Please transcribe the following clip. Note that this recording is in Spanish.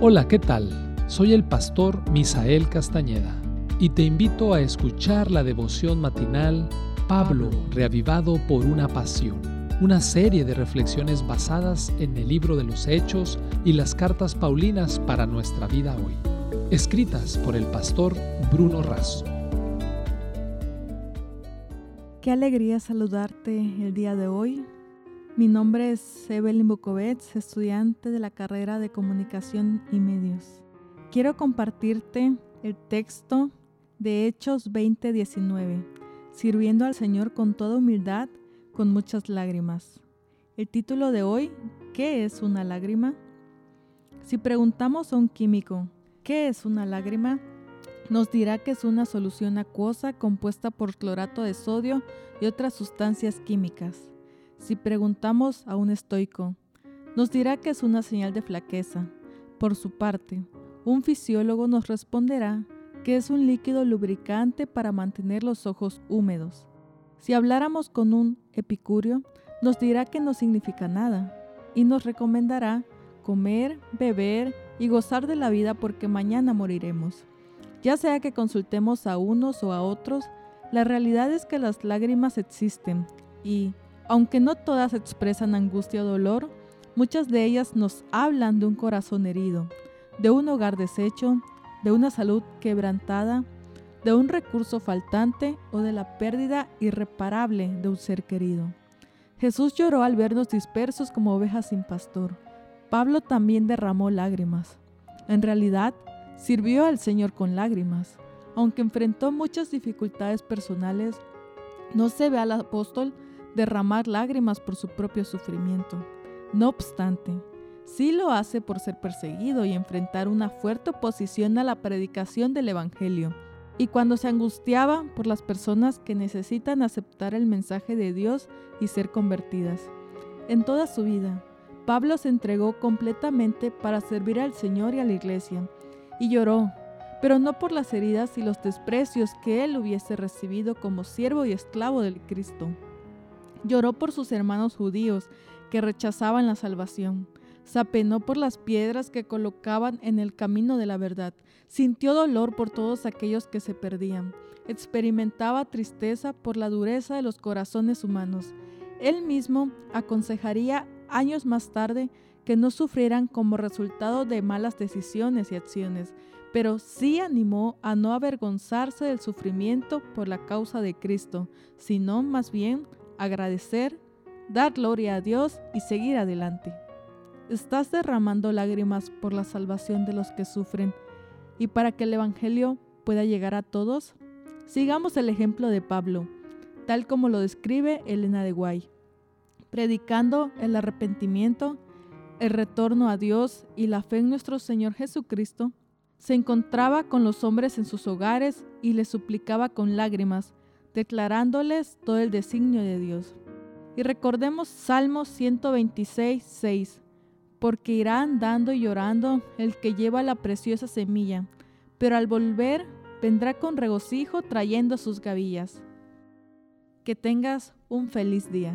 Hola, ¿qué tal? Soy el pastor Misael Castañeda y te invito a escuchar la devoción matinal Pablo, reavivado por una pasión, una serie de reflexiones basadas en el libro de los Hechos y las cartas Paulinas para nuestra vida hoy, escritas por el pastor Bruno Razo. Qué alegría saludarte el día de hoy mi nombre es Evelyn Bukovets, estudiante de la carrera de Comunicación y Medios. Quiero compartirte el texto de Hechos 20:19, sirviendo al Señor con toda humildad, con muchas lágrimas. El título de hoy, ¿qué es una lágrima? Si preguntamos a un químico, ¿qué es una lágrima? Nos dirá que es una solución acuosa compuesta por clorato de sodio y otras sustancias químicas. Si preguntamos a un estoico, nos dirá que es una señal de flaqueza. Por su parte, un fisiólogo nos responderá que es un líquido lubricante para mantener los ojos húmedos. Si habláramos con un epicurio, nos dirá que no significa nada y nos recomendará comer, beber y gozar de la vida porque mañana moriremos. Ya sea que consultemos a unos o a otros, la realidad es que las lágrimas existen y, aunque no todas expresan angustia o dolor, muchas de ellas nos hablan de un corazón herido, de un hogar deshecho, de una salud quebrantada, de un recurso faltante o de la pérdida irreparable de un ser querido. Jesús lloró al vernos dispersos como ovejas sin pastor. Pablo también derramó lágrimas. En realidad, sirvió al Señor con lágrimas. Aunque enfrentó muchas dificultades personales, no se ve al apóstol derramar lágrimas por su propio sufrimiento. No obstante, sí lo hace por ser perseguido y enfrentar una fuerte oposición a la predicación del Evangelio, y cuando se angustiaba por las personas que necesitan aceptar el mensaje de Dios y ser convertidas. En toda su vida, Pablo se entregó completamente para servir al Señor y a la iglesia, y lloró, pero no por las heridas y los desprecios que él hubiese recibido como siervo y esclavo del Cristo. Lloró por sus hermanos judíos que rechazaban la salvación. Se apenó por las piedras que colocaban en el camino de la verdad. Sintió dolor por todos aquellos que se perdían. Experimentaba tristeza por la dureza de los corazones humanos. Él mismo aconsejaría años más tarde que no sufrieran como resultado de malas decisiones y acciones, pero sí animó a no avergonzarse del sufrimiento por la causa de Cristo, sino más bien agradecer, dar gloria a Dios y seguir adelante. ¿Estás derramando lágrimas por la salvación de los que sufren y para que el Evangelio pueda llegar a todos? Sigamos el ejemplo de Pablo, tal como lo describe Elena de Guay, predicando el arrepentimiento, el retorno a Dios y la fe en nuestro Señor Jesucristo, se encontraba con los hombres en sus hogares y les suplicaba con lágrimas declarándoles todo el designio de Dios. Y recordemos Salmos 126, 6, porque irá andando y llorando el que lleva la preciosa semilla, pero al volver vendrá con regocijo trayendo sus gavillas. Que tengas un feliz día.